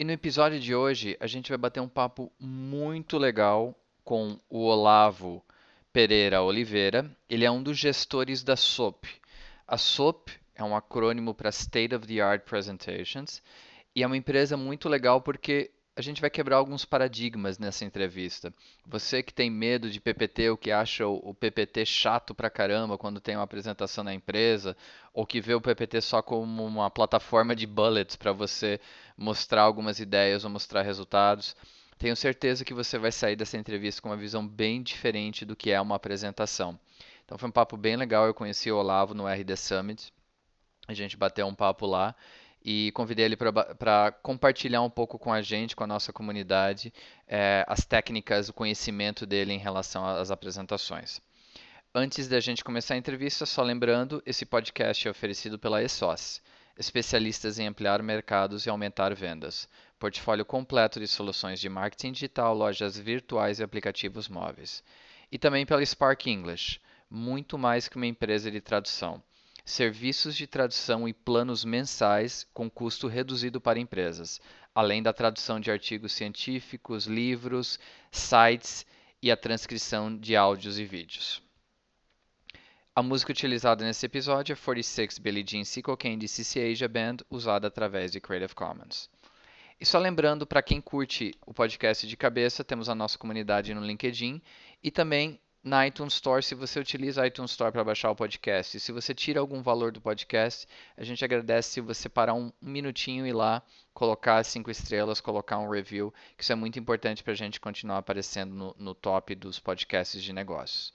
e no episódio de hoje a gente vai bater um papo muito legal com o Olavo Pereira Oliveira. Ele é um dos gestores da SOP. A SOP é um acrônimo para State of the Art Presentations e é uma empresa muito legal porque a gente vai quebrar alguns paradigmas nessa entrevista. Você que tem medo de PPT, ou que acha o PPT chato pra caramba quando tem uma apresentação na empresa, ou que vê o PPT só como uma plataforma de bullets para você mostrar algumas ideias ou mostrar resultados, tenho certeza que você vai sair dessa entrevista com uma visão bem diferente do que é uma apresentação. Então foi um papo bem legal. Eu conheci o Olavo no RD Summit. A gente bateu um papo lá e convidei ele para compartilhar um pouco com a gente, com a nossa comunidade, é, as técnicas, o conhecimento dele em relação às apresentações. Antes da gente começar a entrevista, só lembrando, esse podcast é oferecido pela ESOS, especialistas em ampliar mercados e aumentar vendas. Portfólio completo de soluções de marketing digital, lojas virtuais e aplicativos móveis. E também pela Spark English, muito mais que uma empresa de tradução serviços de tradução e planos mensais com custo reduzido para empresas, além da tradução de artigos científicos, livros, sites e a transcrição de áudios e vídeos. A música utilizada nesse episódio é 46 Billie Jean Cocaine de CC Asia Band, usada através de Creative Commons. E só lembrando, para quem curte o podcast de cabeça, temos a nossa comunidade no LinkedIn e também na iTunes Store, se você utiliza a iTunes Store para baixar o podcast. E se você tira algum valor do podcast, a gente agradece se você parar um, minutinho e ir lá, colocar cinco estrelas, colocar um review, que isso é muito importante para a gente continuar aparecendo no, no top dos podcasts de negócios.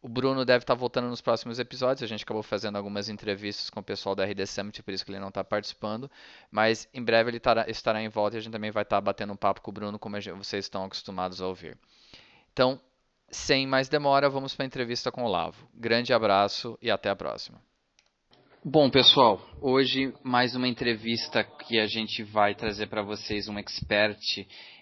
O Bruno deve estar tá voltando nos próximos episódios. A gente acabou fazendo algumas entrevistas com o pessoal da RD Summit, por isso que ele não está participando. Mas em breve ele estará, estará em volta e a gente também vai estar tá batendo um papo com o Bruno, como vocês estão acostumados a ouvir. Então, sem mais demora, vamos para a entrevista com o Lavo. Grande abraço e até a próxima. Bom, pessoal, hoje mais uma entrevista que a gente vai trazer para vocês um expert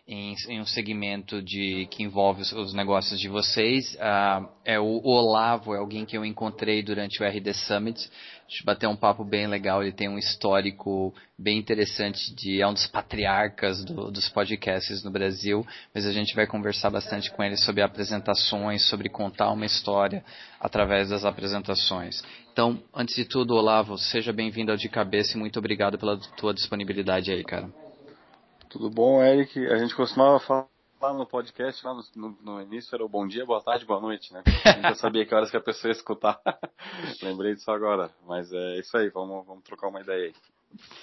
em, em, um segmento de que envolve os, os negócios de vocês. Uh, é o Olavo, é alguém que eu encontrei durante o RD Summit. A gente bateu um papo bem legal. Ele tem um histórico bem interessante de é um dos patriarcas do, dos podcasts no Brasil. Mas a gente vai conversar bastante com ele sobre apresentações, sobre contar uma história através das apresentações. Então, antes de tudo, Olavo, seja bem-vindo ao De Cabeça e muito obrigado pela tua disponibilidade aí, cara. Tudo bom, Eric? A gente costumava falar no podcast, lá no, no, no, início, era o bom dia, boa tarde, boa noite, né? A gente já sabia que horas que a pessoa ia escutar. Lembrei disso agora. Mas é isso aí, vamos, vamos trocar uma ideia aí.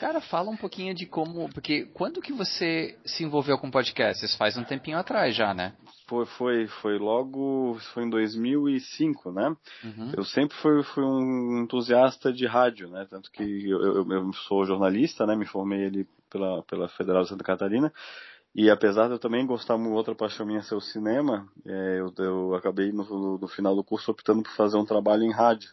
Cara, fala um pouquinho de como. Porque quando que você se envolveu com podcasts? Faz um tempinho atrás já, né? Foi, foi, foi logo. Foi em 2005, né? Uhum. Eu sempre fui, fui um entusiasta de rádio, né? Tanto que eu, eu, eu sou jornalista, né? Me formei ali pela, pela Federal de Santa Catarina. E apesar de eu também gostar muito, outra paixão minha ser o cinema, é, eu, eu acabei no, no final do curso optando por fazer um trabalho em rádio.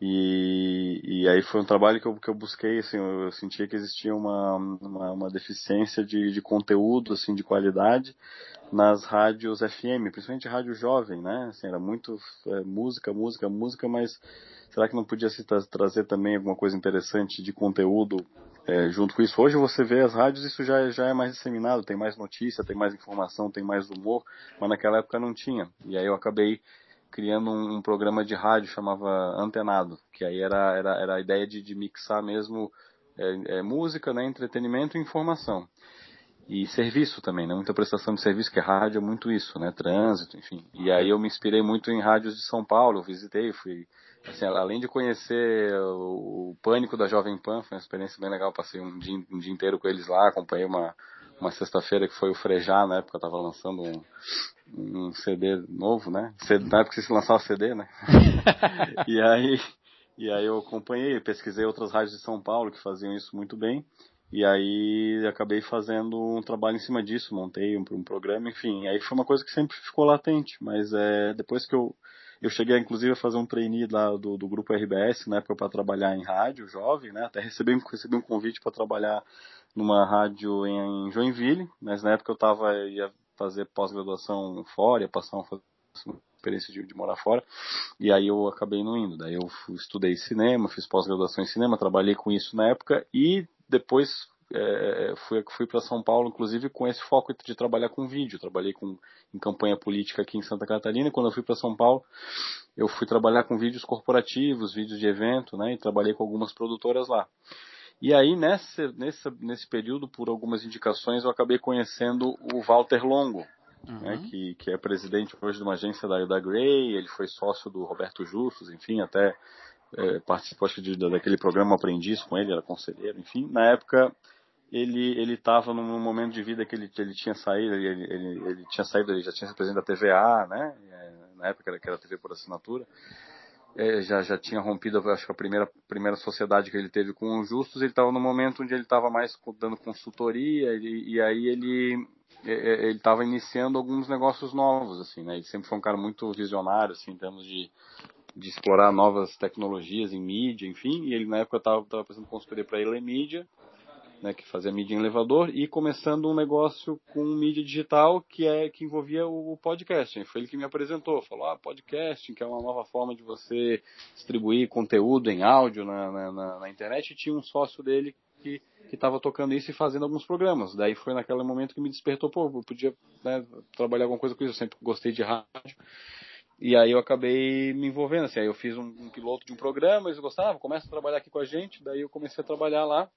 E, e aí foi um trabalho que eu, que eu busquei, assim, eu, eu sentia que existia uma, uma, uma, deficiência de, de conteúdo, assim, de qualidade nas rádios FM, principalmente rádio jovem, né? Assim, era muito é, música, música, música, mas será que não podia se tra trazer também alguma coisa interessante de conteúdo é, junto com isso? Hoje você vê as rádios, isso já, já é mais disseminado, tem mais notícia, tem mais informação, tem mais humor, mas naquela época não tinha. E aí eu acabei criando um, um, programa de rádio chamava Antenado, que aí era, era, era a ideia de, de mixar mesmo é, é, música, né, entretenimento e informação. E serviço também, né, muita prestação de serviço, que rádio é muito isso, né, trânsito, enfim. E aí eu me inspirei muito em rádios de São Paulo, visitei, fui, assim, além de conhecer o, o Pânico da Jovem Pan, foi uma experiência bem legal, passei um dia, um dia inteiro com eles lá, acompanhei uma, uma sexta-feira que foi o Frejá, na época eu tava lançando um, um CD novo, né? Na época se lançava CD, né? e aí, e aí eu acompanhei, pesquisei outras rádios de São Paulo que faziam isso muito bem. E aí acabei fazendo um trabalho em cima disso, montei um, um programa, enfim. Aí foi uma coisa que sempre ficou latente, mas é, depois que eu eu cheguei, inclusive, a fazer um trainee lá do, do grupo RBS, na época, para trabalhar em rádio jovem, né? Até recebi, recebi um convite para trabalhar numa rádio em Joinville, mas na época eu tava, ia fazer pós-graduação fora, ia passar uma experiência de, de, morar fora, e aí eu acabei não indo. Daí eu fui, estudei cinema, fiz pós-graduação em cinema, trabalhei com isso na época, e depois é, fui, fui para São Paulo, inclusive, com esse foco de trabalhar com vídeo. Trabalhei com, em campanha política aqui em Santa Catarina. E quando eu fui para São Paulo, eu fui trabalhar com vídeos corporativos, vídeos de evento, né? E trabalhei com algumas produtoras lá. E aí, nesse, nesse, nesse período, por algumas indicações, eu acabei conhecendo o Walter Longo, uhum. né, que, que é presidente hoje de uma agência da, da Grey, ele foi sócio do Roberto Justus, enfim, até é, participou acho, de, daquele programa Aprendiz com ele, era conselheiro, enfim. Na época, ele ele estava num momento de vida que ele, ele tinha saído ele, ele, ele tinha saído ele já tinha sido presidente da TVA né? É, na época era que era TV por assinatura. É, já já tinha rompido acho que a primeira primeira sociedade que ele teve com os justos. Ele estava no momento onde ele estava mais dando consultoria e, e aí ele é, é, ele estava iniciando alguns negócios novos assim né? Ele sempre foi um cara muito visionário assim em termos de de explorar novas tecnologias em mídia, enfim, e ele na época estava fazendo consultoria para ele em mídia, né, que fazia mídia em elevador, e começando um negócio com mídia digital que é que envolvia o podcasting. Foi ele que me apresentou, falou, ah, podcasting, que é uma nova forma de você distribuir conteúdo em áudio na, na, na internet, e tinha um sócio dele que estava tocando isso e fazendo alguns programas. Daí foi naquele momento que me despertou, pô, eu podia né, trabalhar alguma coisa com isso, eu sempre gostei de rádio. E aí eu acabei me envolvendo, assim, aí eu fiz um, um piloto de um programa, eles gostavam, começa a trabalhar aqui com a gente, daí eu comecei a trabalhar lá,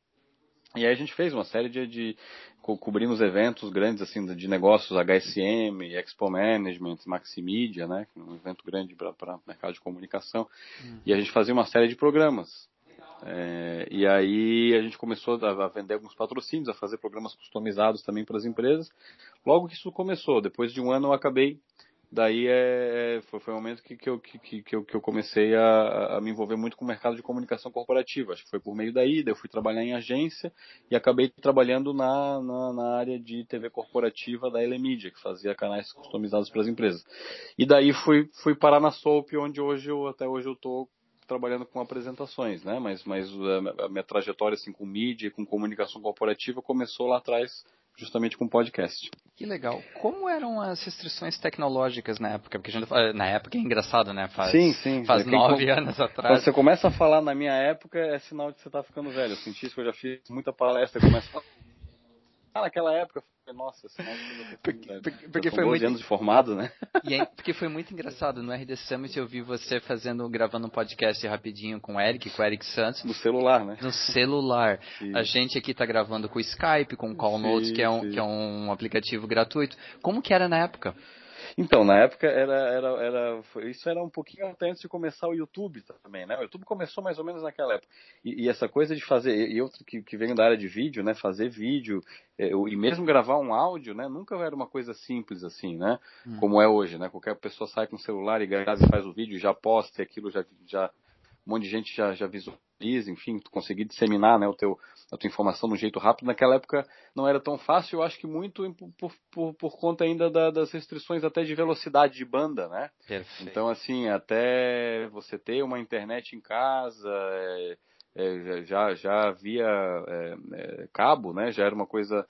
e aí a gente fez uma série de, de co cobrimos eventos grandes assim de negócios, HSM, Expo Management, Maximedia, né, é um evento grande para o mercado de comunicação. Uhum. E a gente fazia uma série de programas. É, e aí a gente começou a, a, vender alguns patrocínios, a fazer programas customizados também para as empresas. Logo que isso começou, depois de um ano eu acabei daí é, é, foi, foi um momento que, que, eu, que, que, eu, que eu comecei a, a me envolver muito com o mercado de comunicação corporativa. Acho que foi por meio daí, daí eu fui trabalhar em agência e acabei trabalhando na, na, na área de TV corporativa da Elemedia, que fazia canais customizados para as empresas. E daí fui, fui parar na Soap, onde hoje eu, até hoje eu estou trabalhando com apresentações, né? Mas, mas a minha trajetória assim com mídia e com comunicação corporativa começou lá atrás justamente com podcast. Que legal. Como eram as restrições tecnológicas na época? Porque gente, eh, na época é engraçado, né? Faz, sim, sim. Faz nove anos atrás. Quando você começa a falar na minha época, é sinal de que você está ficando velho. Eu senti isso eu já fiz muita palestra, começa a falar ah, naquela época, nossa, porque, porque, porque foi muito anos de formado, né? E aí, porque foi muito engraçado no RD Summit eu vi você fazendo gravando um podcast rapidinho com o Eric, com o Eric Santos. No celular, né? No celular. Sim. A gente aqui tá gravando com o Skype, com o Call Notes, que é um que é um aplicativo gratuito. Como que era na época? Então, na época era, era, era isso era um pouquinho até antes de começar o YouTube também, né? O YouTube começou mais ou menos naquela época. E, e essa coisa de fazer, e eu que, que venho da área de vídeo, né? Fazer vídeo é, e mesmo gravar um áudio, né? Nunca era uma coisa simples assim, né? Hum. Como é hoje, né? Qualquer pessoa sai com o celular e grava e faz o vídeo, já posta e aquilo já, já um monte de gente já, já visualiza, enfim, tu conseguir disseminar né, o teu, a tua informação de um jeito rápido. Naquela época não era tão fácil, eu acho que muito por, por, por conta ainda da, das restrições até de velocidade de banda, né? Perfeito. Então, assim, até você ter uma internet em casa, é, é, já, já havia é, é cabo, né? Já era uma coisa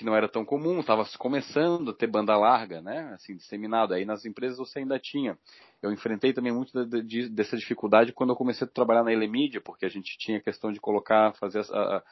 que não era tão comum, estava começando a ter banda larga, né? Assim, disseminado. Aí nas empresas você ainda tinha. Eu enfrentei também muito de, de, dessa dificuldade quando eu comecei a trabalhar na Elemídia, porque a gente tinha questão de colocar, fazer a, a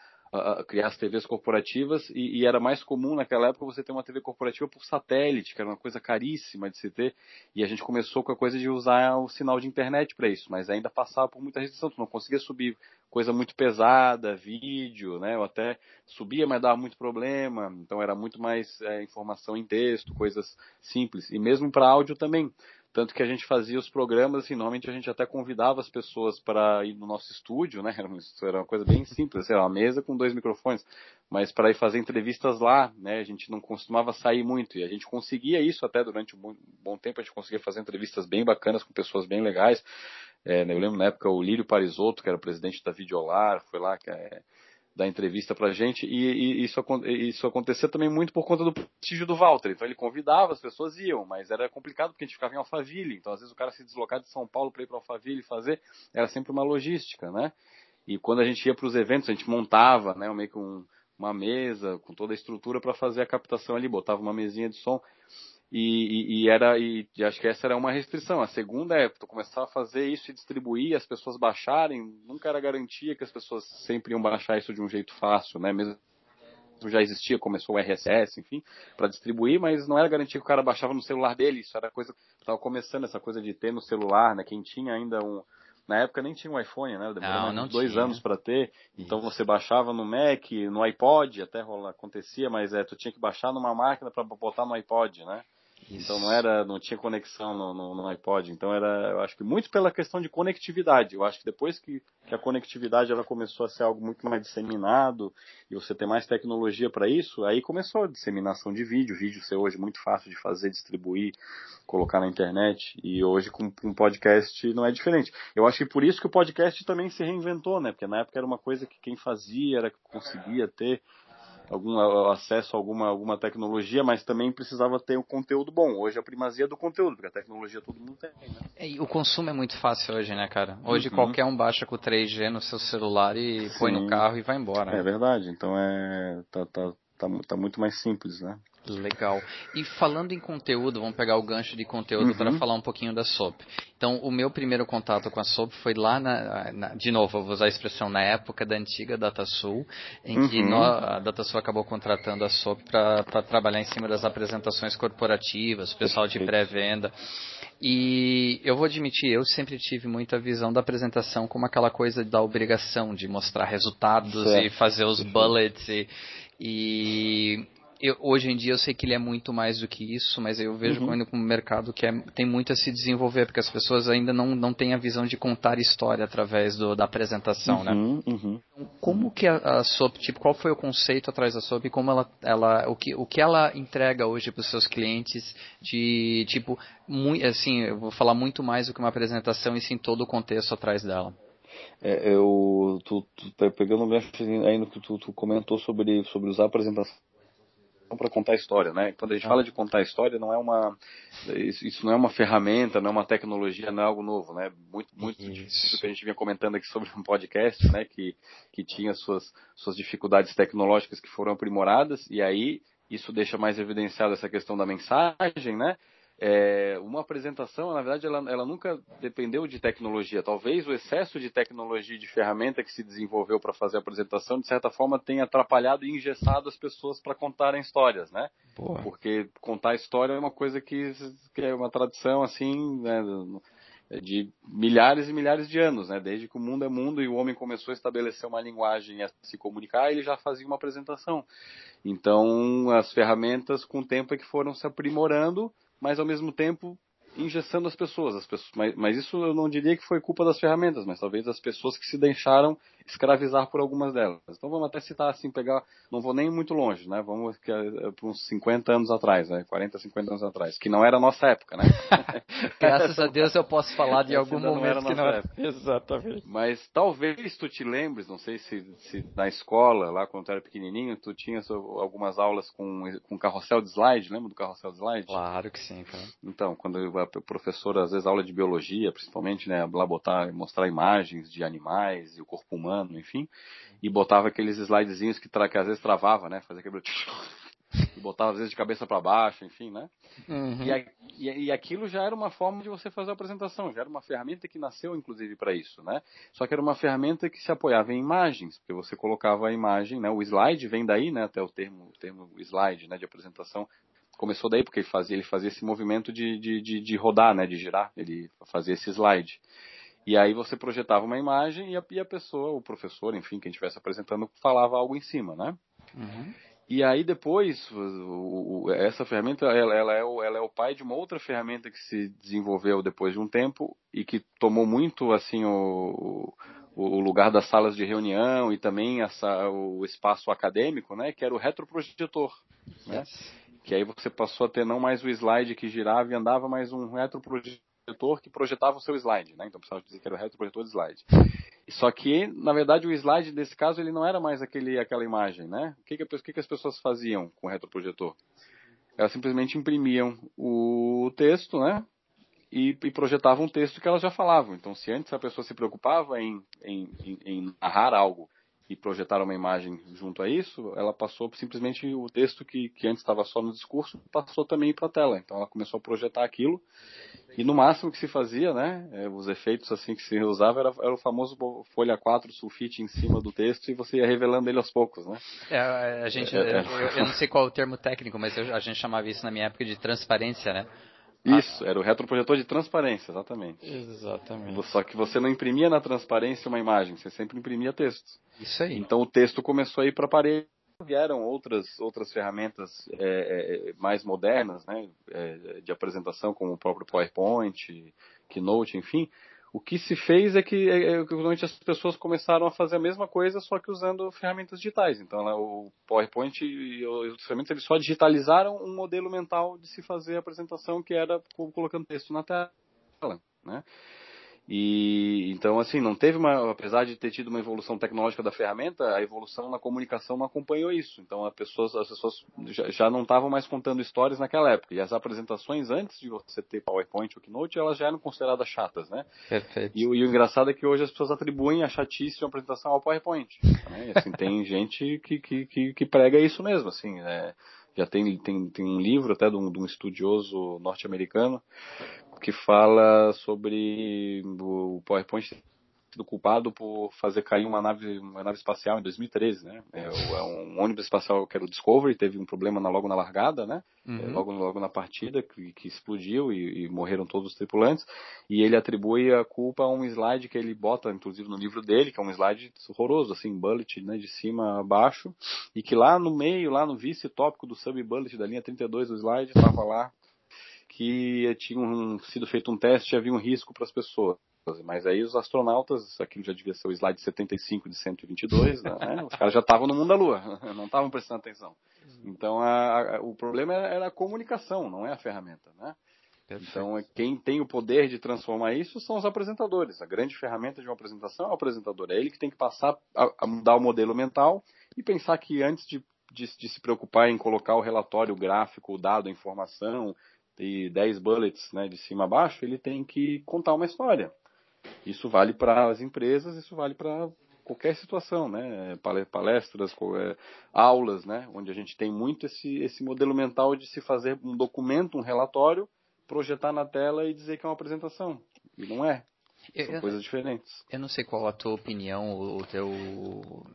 criar as TVs corporativas e, e, era mais comum naquela época você ter uma TV corporativa por satélite, que era uma coisa caríssima de se ter, e a gente começou com a coisa de usar o sinal de internet para isso, mas ainda passava por muita restrição, tu não conseguia subir coisa muito pesada, vídeo, né, ou até subia, mas dava muito problema, então era muito mais é, informação em texto, coisas simples, e mesmo para áudio também. Tanto que a gente fazia os programas, assim, normalmente a gente até convidava as pessoas para ir no nosso estúdio, né? Era uma, era coisa bem simples, lá, uma mesa com dois microfones, mas para ir fazer entrevistas lá, né? A gente não costumava sair muito e a gente conseguia isso até durante um bom, bom tempo, a gente conseguia fazer entrevistas bem bacanas com pessoas bem legais. É, eu lembro na época o Lírio Parisotto, que era presidente da Videolar, foi lá, que é, dar entrevista pra gente, e, e isso, isso acontecia também muito por conta do prestígio do Walter. Então ele convidava, as pessoas iam, mas era complicado porque a gente ficava em Alphaville, então às vezes o cara se deslocar de São Paulo para ir para Alphaville fazer, era sempre uma logística, né? E quando a gente ia para os eventos, a gente montava, né, meio que um, uma mesa com toda a estrutura para fazer a captação ali, botava uma mesinha de som. E, e, e, era e, acho que essa era uma restrição. A segunda é tu começar a fazer isso e distribuir, as pessoas baixarem, nunca era garantia que as pessoas sempre iam baixar isso de um jeito fácil, né? Mesmo já existia, começou o RSS, enfim, para distribuir, mas não era garantia que o cara baixava no celular dele, isso era coisa estava começando essa coisa de ter no celular, né? Quem tinha ainda um na época nem tinha um iPhone, né? Demorou não, não dois tinha. anos para ter. Então você baixava no Mac, no iPod, até rola, acontecia, mas é, tu tinha que baixar numa máquina para botar no iPod, né? Então não era, não tinha conexão no, no, no, iPod. Então era, eu acho que muito pela questão de conectividade. Eu acho que depois que, que a conectividade ela começou a ser algo muito mais disseminado e você ter mais tecnologia para isso, aí começou a disseminação de vídeo. Vídeo ser hoje muito fácil de fazer, distribuir, colocar na internet. E hoje com um podcast não é diferente. Eu acho que por isso que o podcast também se reinventou, né? Porque na época era uma coisa que quem fazia era que conseguia ter algum acesso a alguma, alguma tecnologia, mas também precisava ter um conteúdo bom. Hoje a primazia é do conteúdo, porque a tecnologia todo mundo tem. Né? É, e o consumo é muito fácil hoje, né, cara? Hoje uhum. qualquer um baixa com 3G no seu celular e Sim. põe no carro e vai embora. É verdade, então é tá, tá, tá, tá muito mais simples, né? Legal. E falando em conteúdo, vamos pegar o gancho de conteúdo uhum. para falar um pouquinho da SOP. Então, o meu primeiro contato com a SOP foi lá, na, na, de novo, eu vou usar a expressão, na época da antiga DataSul, em uhum. que no, a DataSul acabou contratando a SOP para trabalhar em cima das apresentações corporativas, pessoal de pré-venda. E eu vou admitir, eu sempre tive muita visão da apresentação como aquela coisa da obrigação de mostrar resultados certo. e fazer os bullets e, e eu, hoje em dia eu sei que ele é muito mais do que isso, mas eu vejo uhum. como um mercado que é, tem muito a se desenvolver, porque as pessoas ainda não, não têm a visão de contar história através do, da apresentação, né? uhum, né? Uhum. Então, como que a, a SOP, tipo, qual foi o conceito atrás da SOP e como ela, ela, o, que, o que ela entrega hoje para os seus clientes de, tipo, muito, assim, eu vou falar muito mais do que uma apresentação e sim todo o contexto atrás dela. É, eu, tu, tu tá pegando o gancho aí no que tu, tu comentou sobre, sobre usar a apresentação para contar história, né? Quando a gente ah. fala de contar história, não é uma isso, não é uma ferramenta, não é uma tecnologia, não é algo novo, né? Muito muito do que a gente vinha comentando aqui sobre um podcast, né? Que que tinha suas suas dificuldades tecnológicas que foram aprimoradas e aí isso deixa mais evidenciado essa questão da mensagem, né? É, uma apresentação, na verdade, ela, ela, nunca dependeu de tecnologia. Talvez o excesso de tecnologia e de ferramenta que se desenvolveu para fazer a apresentação, de certa forma, tenha atrapalhado e engessado as pessoas para contarem histórias, né? Boa. Porque contar história é uma coisa que, que é uma tradição, assim, né, de milhares e milhares de anos, né? Desde que o mundo é mundo e o homem começou a estabelecer uma linguagem a se comunicar, ele já fazia uma apresentação. Então, as ferramentas, com o tempo, é que foram se aprimorando mas ao mesmo tempo engessando as pessoas. As pessoas mas, mas, isso eu não diria que foi culpa das ferramentas, mas talvez das pessoas que se deixaram escravizar por algumas delas. Então vamos até citar assim, pegar, não vou nem muito longe, né? Vamos que, é, para uns 50 anos atrás, né? 40, 50 anos atrás, que não era a nossa época, né? Graças a Deus eu posso falar de algum momento não era que não era. Época. Exatamente. Mas talvez tu te lembres, não sei se, se na escola, lá quando tu era pequenininho, tu tinha algumas aulas com, com carrossel de slide, lembra do carrossel de slide? Claro que sim, cara. Então, quando a professora, às vezes aula de biologia, principalmente, né, lá botar, mostrar imagens de animais e o corpo humano, ano, enfim, e botava aqueles slidezinhos que, que às vezes travava, né? Fazia aquele... E botava às vezes de cabeça para baixo, enfim, né? Uhum. E, e, e, aquilo já era uma forma de você fazer a apresentação, já era uma ferramenta que nasceu inclusive para isso, né? Só que era uma ferramenta que se apoiava em imagens, porque você colocava a imagem, né? O slide vem daí, né? Até o termo, o termo slide, né? De apresentação começou daí porque ele fazia ele fazia esse movimento de, de, de, de rodar, né? De girar, ele fazia esse slide. E aí você projetava uma imagem e a, e a pessoa, o professor, enfim, quem estivesse apresentando, falava algo em cima, né? Uhum. E aí depois, o, o, essa ferramenta, ela, ela, é o, ela é o pai de uma outra ferramenta que se desenvolveu depois de um tempo e que tomou muito, assim, o, o lugar das salas de reunião e também essa, o espaço acadêmico, né? Que era o retroprojetor, né? Que aí você passou a ter não mais o slide que girava e andava, mas um retroprojetor projetor que projetava o seu slide, né? Então precisava dizer que era o retroprojetor de slide. Só que, na verdade, o slide desse caso ele não era mais aquele, aquela imagem, né? O que, que, que, que as pessoas faziam com o retroprojetor? Elas simplesmente imprimiam o texto, né? E, e, projetavam um texto que elas já falavam. Então, se antes a pessoa se preocupava em, em, em narrar algo e projetar uma imagem junto a isso, ela passou simplesmente o texto que, que antes estava só no discurso, passou também para a tela. Então ela começou a projetar aquilo e no máximo que se fazia, né, é, os efeitos assim que se usava era, era, o famoso folha 4 sulfite em cima do texto e você ia revelando ele aos poucos, né? É, a gente, é, é. eu, eu, não sei qual é o termo técnico, mas eu, a gente chamava isso na minha época de transparência, né? Isso, era o retroprojetor de transparência, exatamente. Exatamente. Só que você não imprimia na transparência uma imagem, você sempre imprimia texto. Isso aí. Então o texto começou a ir para a parede. Vieram outras, outras ferramentas é, é, mais modernas, né, é, de apresentação, como o próprio PowerPoint, Keynote, enfim, o que se fez é que, é, é, normalmente as pessoas começaram a fazer a mesma coisa, só que usando ferramentas digitais. Então, né, o PowerPoint e os ferramentas eles só digitalizaram um modelo mental de se fazer a apresentação, que era colocando texto na tela. Né? E então assim, não teve uma, apesar de ter tido uma evolução tecnológica da ferramenta, a evolução na comunicação não acompanhou isso. Então as pessoas, as pessoas já, já não estavam mais contando histórias naquela época. E as apresentações antes de você ter PowerPoint ou Keynote, elas já eram consideradas chatas, né? Perfeito. E, e o engraçado é que hoje as pessoas atribuem a chatice de uma apresentação ao PowerPoint. Né? E, assim, tem gente que, que, que, que, prega isso mesmo, assim, né? Já tem, tem, tem um livro até de um, de um estudioso norte-americano que fala sobre o PowerPoint sido culpado por fazer cair uma nave, uma nave espacial em 2013, né? É, é um ônibus espacial que era o Discovery, teve um problema na, logo na largada, né? É, uhum. Logo, logo na partida, que, que explodiu e, e, morreram todos os tripulantes. E ele atribui a culpa a um slide que ele bota, inclusive no livro dele, que é um slide horroroso, assim, bullet, né? De cima a baixo. E que lá no meio, lá no vice-tópico do sub-bullet da linha 32 do slide, estava lá que tinha um, sido feito um teste e havia um risco para as pessoas. Mas aí os astronautas, aquilo já devia ser o slide 75 de 122, né? os caras já estavam no mundo da Lua, não estavam prestando atenção. Então a, a, o problema era, a comunicação, não é a ferramenta, né? Então quem tem o poder de transformar isso são os apresentadores. A grande ferramenta de uma apresentação é o apresentador. É ele que tem que passar a, a mudar o modelo mental e pensar que antes de, de, de se preocupar em colocar o relatório, o gráfico, o dado, a informação, e 10 bullets né, de cima a baixo, ele tem que contar uma história. Isso vale para as empresas, isso vale para qualquer situação, né? Palestras, é, aulas, né? Onde a gente tem muito esse, esse modelo mental de se fazer um documento, um relatório, projetar na tela e dizer que é uma apresentação. E não é. São eu, coisas diferentes. Eu não sei qual a tua opinião, o teu,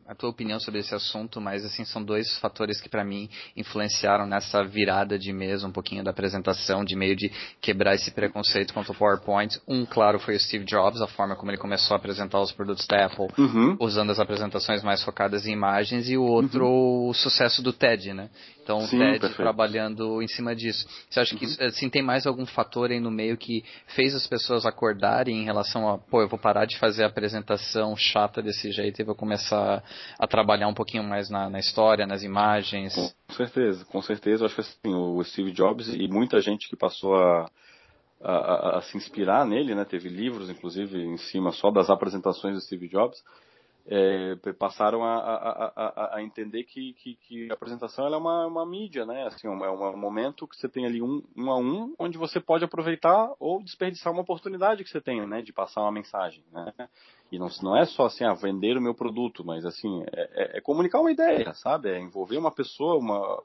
a tua opinião sobre esse assunto, mas assim são dois fatores que para mim influenciaram nessa virada de mesa um pouquinho da apresentação, de meio de quebrar esse preconceito contra o PowerPoint. Um, claro, foi o Steve Jobs, a forma como ele começou a apresentar os produtos da Apple, uhum. usando as apresentações mais focadas em imagens, e o outro, uhum. o sucesso do TED, né? Então, Sim, o TED perfeito. trabalhando em cima disso. Você acha que uhum. assim, tem mais algum fator aí no meio que fez as pessoas acordarem em relação a, pô, eu vou parar de fazer a apresentação chata desse jeito e vou começar a trabalhar um pouquinho mais na, na história, nas imagens? Com certeza, com certeza. Eu acho que assim, o Steve Jobs e muita gente que passou a, a, a, se inspirar nele, né? Teve livros, inclusive, em cima só das apresentações do Steve Jobs é, passaram a, a, a, a entender que, que, que, a apresentação é uma, uma mídia, né? Assim, é um momento que você tem ali um, um a um, onde você pode aproveitar ou desperdiçar uma oportunidade que você tem, né? De passar uma mensagem, né? E não, não é só assim, ah, vender o meu produto, mas assim, é, é, é comunicar uma ideia, sabe? É envolver uma pessoa, uma,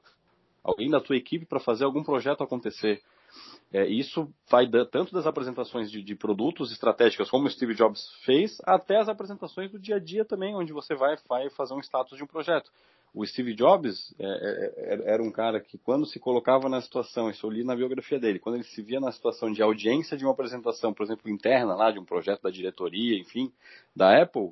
alguém da tua equipe para fazer algum projeto acontecer. É, isso vai da, tanto das apresentações de, de, produtos estratégicas, como o Steve Jobs fez, até as apresentações do dia a dia também, onde você vai, vai fazer um status de um projeto. O Steve Jobs é, é, é era um cara que, quando se colocava na situação, isso eu li na biografia dele, quando ele se via na situação de audiência de uma apresentação, por exemplo, interna lá, de um projeto da diretoria, enfim, da Apple,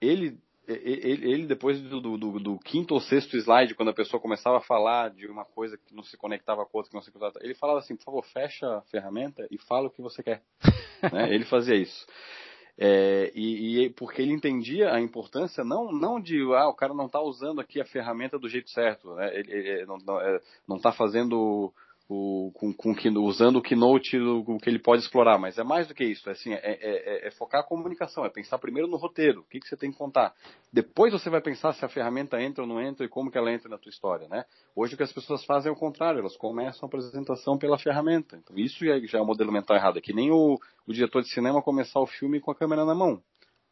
ele ele, ele depois do, do, do, quinto ou sexto slide, quando a pessoa começava a falar de uma coisa que não se conectava com outra, que não se conectava, ele falava assim, por favor, fecha a ferramenta e fala o que você quer. né? Ele fazia isso. É, e, e, porque ele entendia a importância não não de ah o cara não está usando aqui a ferramenta do jeito certo né? ele, ele não está é, fazendo o, o, com, com, usando o Keynote, o, que ele pode explorar, mas é mais do que isso. É, assim, é, é, é, é focar a comunicação, é pensar primeiro no roteiro, o que, que você tem que contar. Depois você vai pensar se a ferramenta entra ou não entra e como que ela entra na tua história, né? Hoje o que as pessoas fazem é o contrário, elas começam a apresentação pela ferramenta. Então isso já é um modelo mental errado. É que nem o, o diretor de cinema começar o filme com a câmera na mão.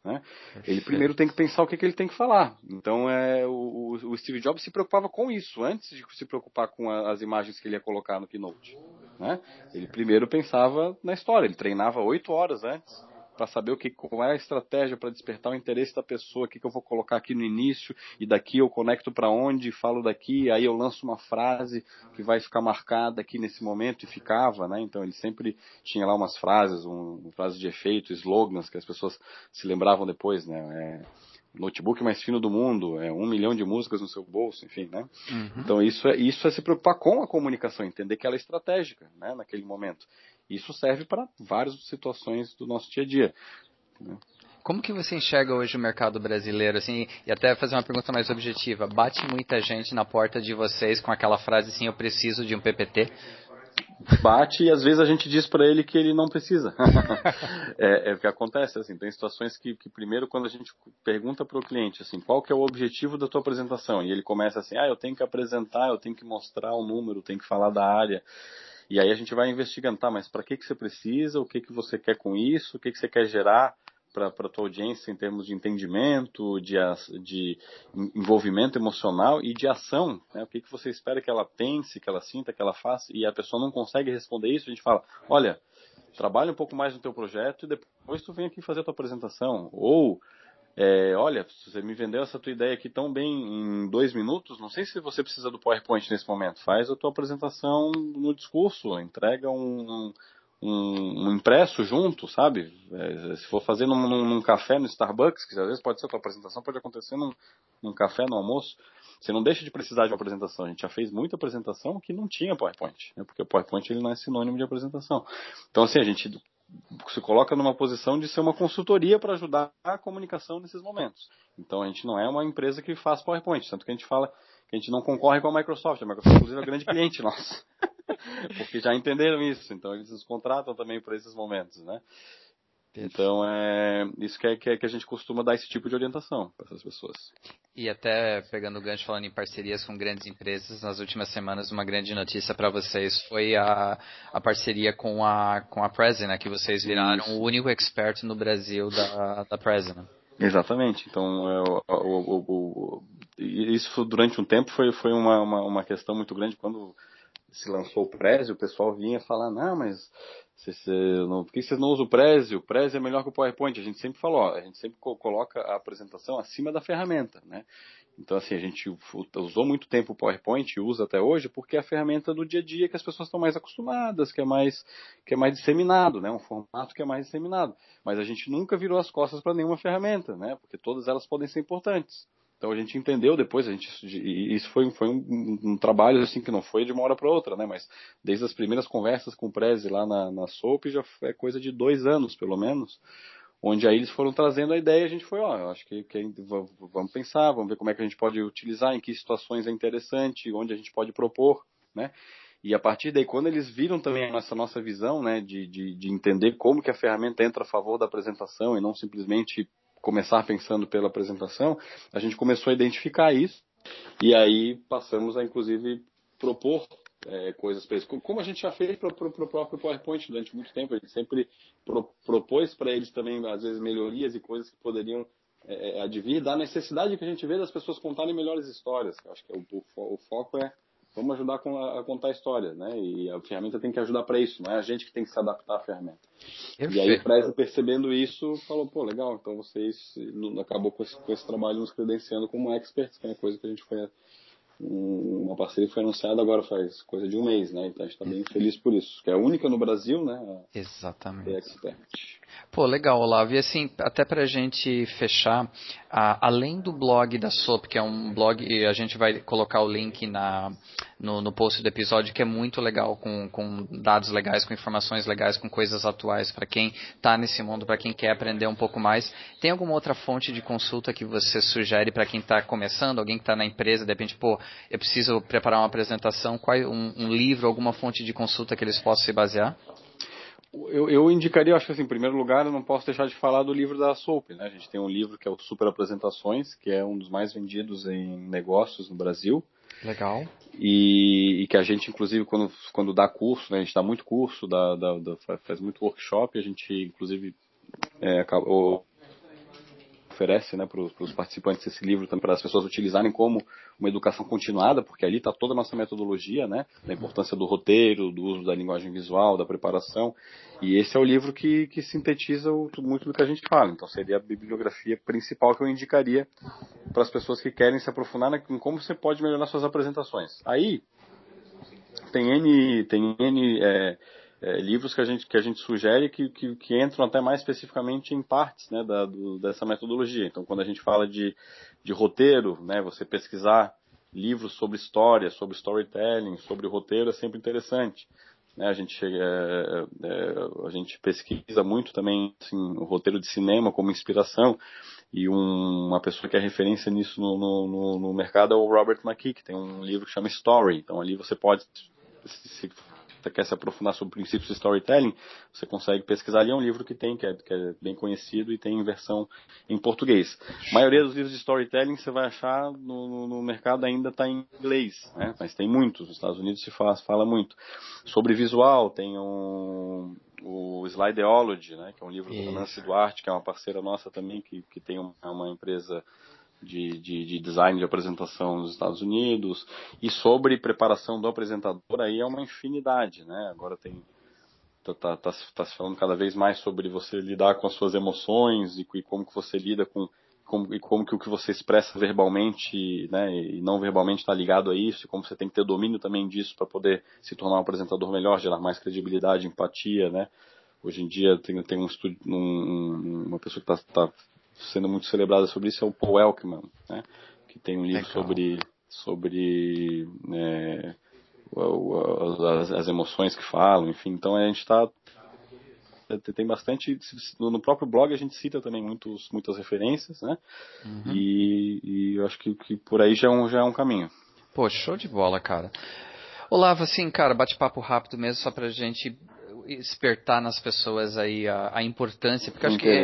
Né? Ele primeiro tem que pensar o que, que ele tem que falar. Então, é, o, o, Steve Jobs se preocupava com isso, antes de se preocupar com a, as imagens que ele ia colocar no Keynote. Né? Ele primeiro pensava na história, ele treinava oito horas antes para saber o que qual é a estratégia para despertar o interesse da pessoa, o que, que eu vou colocar aqui no início e daqui eu conecto para onde, falo daqui, aí eu lanço uma frase que vai ficar marcada aqui nesse momento e ficava, né? Então ele sempre tinha lá umas frases, um, uma frase de efeito, slogans que as pessoas se lembravam depois, né? É, notebook mais fino do mundo, é um milhão de músicas no seu bolso, enfim, né? Uhum. Então isso é, isso é se preocupar com a comunicação, entender que ela é estratégica, né, naquele momento. Isso serve para várias situações do nosso dia a dia. Né? Como que você enxerga hoje o mercado brasileiro, assim, e até fazer uma pergunta mais objetiva, bate muita gente na porta de vocês com aquela frase assim, eu preciso de um PPT? bate e às vezes a gente diz para ele que ele não precisa. é, é, o que acontece, assim, tem situações que, que primeiro quando a gente pergunta para o cliente, assim, qual que é o objetivo da tua apresentação? E ele começa assim, ah, eu tenho que apresentar, eu tenho que mostrar o número, tenho que falar da área. E aí a gente vai investigando, tá, mas para que, que você precisa, o que, que você quer com isso, o que, que você quer gerar para a tua audiência em termos de entendimento, de, de envolvimento emocional e de ação. Né? O que, que você espera que ela pense, que ela sinta, que ela faça, e a pessoa não consegue responder isso, a gente fala, olha, trabalha um pouco mais no teu projeto e depois tu vem aqui fazer a tua apresentação. Ou, é, olha, você me vendeu essa tua ideia aqui tão bem em dois minutos, não sei se você precisa do PowerPoint nesse momento. Faz a tua apresentação no discurso, entrega um, um, um impresso junto, sabe? É, se for fazer num, num, café no Starbucks, que às vezes pode ser a tua apresentação, pode acontecer num, num café, no almoço, você não deixa de precisar de uma apresentação. A gente já fez muita apresentação que não tinha PowerPoint, né? porque o PowerPoint ele não é sinônimo de apresentação. Então, assim, a gente se coloca numa posição de ser uma consultoria para ajudar a comunicação nesses momentos. Então, a gente não é uma empresa que faz PowerPoint, tanto que a gente fala que a gente não concorre com a Microsoft. A Microsoft, inclusive, é um grande cliente nosso. Porque já entenderam isso, então eles nos contratam também por esses momentos, né? Então é isso que, é, que, é, que a gente costuma dar esse tipo de orientação para essas pessoas. E até pegando o gancho falando em parcerias com grandes empresas, nas últimas semanas uma grande notícia para vocês foi a, a parceria com a com a Presena, que vocês viraram isso. o único expert no Brasil da, da Presena. Exatamente. Então o, o, o, isso durante um tempo foi, foi uma, uma, uma questão muito grande quando se lançou o Prezi, o pessoal vinha falar, não, mas você, você não, por que você não usa o Prezi? O Prezi é melhor que o PowerPoint. A gente sempre falou, a gente sempre coloca a apresentação acima da ferramenta, né? Então, assim, a gente usou muito tempo o PowerPoint e usa até hoje porque é a ferramenta do dia a dia que as pessoas estão mais acostumadas, que é mais, que é mais disseminado, né? Um formato que é mais disseminado. Mas a gente nunca virou as costas para nenhuma ferramenta, né? Porque todas elas podem ser importantes. Então a gente entendeu depois, a gente, isso foi, foi um, um, trabalho assim que não foi de uma hora para outra, né? Mas desde as primeiras conversas com o Prezi lá na, na já é coisa de dois anos, pelo menos, onde aí eles foram trazendo a ideia a gente foi, ó, acho que, que vamos pensar, vamos ver como é que a gente pode utilizar, em que situações é interessante, onde a gente pode propor, né? E a partir daí, quando eles viram também essa nossa visão, né, de, de, de entender como que a ferramenta entra a favor da apresentação e não simplesmente começar pensando pela apresentação, a gente começou a identificar isso e aí passamos a inclusive propor é, coisas para eles. Como a gente já fez para o próprio PowerPoint durante muito tempo, a gente sempre pro, propôs para eles também, às vezes, melhorias e coisas que poderiam é, é, advir da necessidade que a gente vê das pessoas contarem melhores histórias. Eu acho que o, o, o foco é vamos ajudar a, contar a história, né? E a ferramenta tem que ajudar para isso, não é a gente que tem que se adaptar à ferramenta. E aí o Prezi percebendo isso, falou, pô, legal, então vocês acabou com esse, com esse trabalho nos credenciando como experts, que é uma coisa que a gente foi uma parceria foi anunciada agora faz coisa de um mês, né? Então a gente está bem feliz por isso, que é a única no Brasil, né? Exatamente. expert. Pô, legal, Olavo. E assim, até para a gente fechar, além do blog da SOP, que é um blog, a gente vai colocar o link na, no, no post do episódio, que é muito legal, com, com dados legais, com informações legais, com coisas atuais para quem está nesse mundo, para quem quer aprender um pouco mais. Tem alguma outra fonte de consulta que você sugere para quem está começando, alguém que está na empresa, de repente, pô, eu preciso preparar uma apresentação, qual um, um livro, alguma fonte de consulta que eles possam se basear? Eu, eu indicaria, acho que assim, em primeiro lugar, eu não posso deixar de falar do livro da Soap, né? A gente tem um livro que é o Super Apresentações, que é um dos mais vendidos em negócios no Brasil. Legal. E, e que a gente, inclusive, quando, quando dá curso, né? A gente dá muito curso, dá, dá, dá faz muito workshop, a gente, inclusive, é, acabou, oferece né, para os participantes esse livro também para as pessoas utilizarem como uma educação continuada, porque ali está toda a nossa metodologia, né, da importância do roteiro, do uso da linguagem visual, da preparação. E esse é o livro que, que sintetiza o, muito do que a gente fala. Então seria a bibliografia principal que eu indicaria para as pessoas que querem se aprofundar em como você pode melhorar suas apresentações. Aí tem N, tem N é, é, livros que a gente, que a gente sugere que, que, que, entram até mais especificamente em partes né, da, do, dessa metodologia. Então, quando a gente fala de, de roteiro, né, você pesquisar livros sobre história, sobre storytelling, sobre roteiro é sempre interessante. Né, a, gente, é, é, a gente pesquisa muito também assim, o roteiro de cinema como inspiração e um, uma pessoa que é referência nisso no, no, no, mercado é o Robert McKee, que tem um livro que chama Story. Então ali você pode se quer se aprofundar sobre princípios de storytelling, você consegue pesquisar ali. É um livro que tem, que é, que é bem conhecido e tem versão em português. A maioria dos livros de storytelling você vai achar no, no mercado ainda está em inglês, né? mas tem muitos. Nos Estados Unidos se fala, fala muito. Sobre visual, tem um, o Slideology, né, que é um livro da Nancy Duarte, que é uma parceira nossa também, que, que tem uma, uma empresa de, de, de, design de apresentação nos Estados Unidos e sobre preparação do apresentador aí é uma infinidade, né? Agora tem tá, tá, tá, tá se falando cada vez mais sobre você lidar com as suas emoções e, e como que você lida com como, e como que o que você expressa verbalmente né, e não verbalmente está ligado a isso, e como você tem que ter domínio também disso para poder se tornar um apresentador melhor, gerar mais credibilidade, empatia, né? Hoje em dia tem, tem um um, uma pessoa que está tá sendo muito celebrada sobre isso é o Paul Elkman, né? que tem um livro Legal. sobre sobre né, as, as, emoções que falam, enfim. Então a gente está tem bastante no próprio blog a gente cita também muitos muitas referências, né? Uhum. E, e eu acho que, que por aí já é um já é um caminho. Pô, show de bola, cara. Olavo, assim, cara, bate-papo rápido mesmo, só pra gente despertar nas pessoas aí a, a importância, porque acho que é,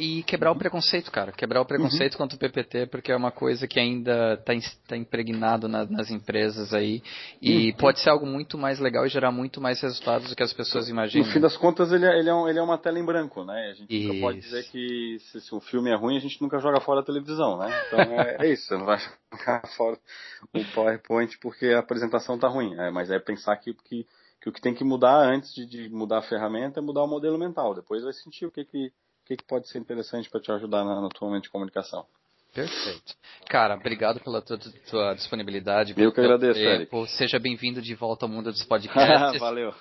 e quebrar o preconceito, cara, quebrar o preconceito uhum. contra o PPT, porque é uma coisa que ainda está tá impregnado na, nas empresas aí e uhum. pode ser algo muito mais legal e gerar muito mais resultados do que as pessoas imaginam. No fim das contas, ele é, ele é, um, ele é uma tela em branco, né? A gente isso. nunca pode dizer que se, se, o filme é ruim, a gente nunca joga fora a televisão, né? Então é, é isso, você não vai jogar fora o PowerPoint porque a apresentação tá ruim, é, mas é pensar que, que que o que tem que mudar antes de, de, mudar a ferramenta é mudar o modelo mental. Depois vai sentir o que, que, que, que pode ser interessante para te ajudar na, na tua mente de comunicação. Perfeito. Cara, obrigado pela tua, tua disponibilidade. Eu que agradeço, Eric. Seja bem-vindo de volta ao mundo dos podcasts. Valeu.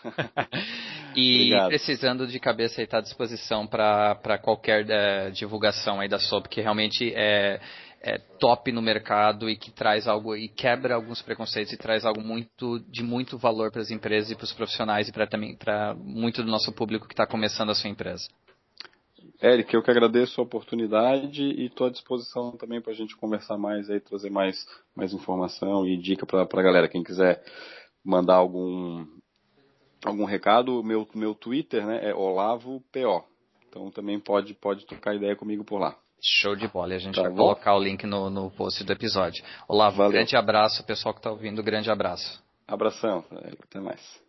e obrigado. precisando de cabeça, está à disposição para qualquer é, divulgação aí da SOP, que realmente é é, top no mercado e que traz algo e quebra alguns preconceitos e traz algo muito de muito valor para as empresas e para os profissionais e para também para muito do nosso público que está começando a sua empresa. Eric, eu que agradeço a oportunidade e estou à disposição também para a gente conversar mais aí, trazer mais, mais informação e dica para a galera. Quem quiser mandar algum, algum recado, meu, meu Twitter né, é OlavoPO. Então também pode, pode trocar ideia comigo por lá. Show de bola. E a gente tá vai bom? colocar o link no, no post do episódio. Olá, um grande abraço, pessoal que está ouvindo, grande abraço. Abração, até mais.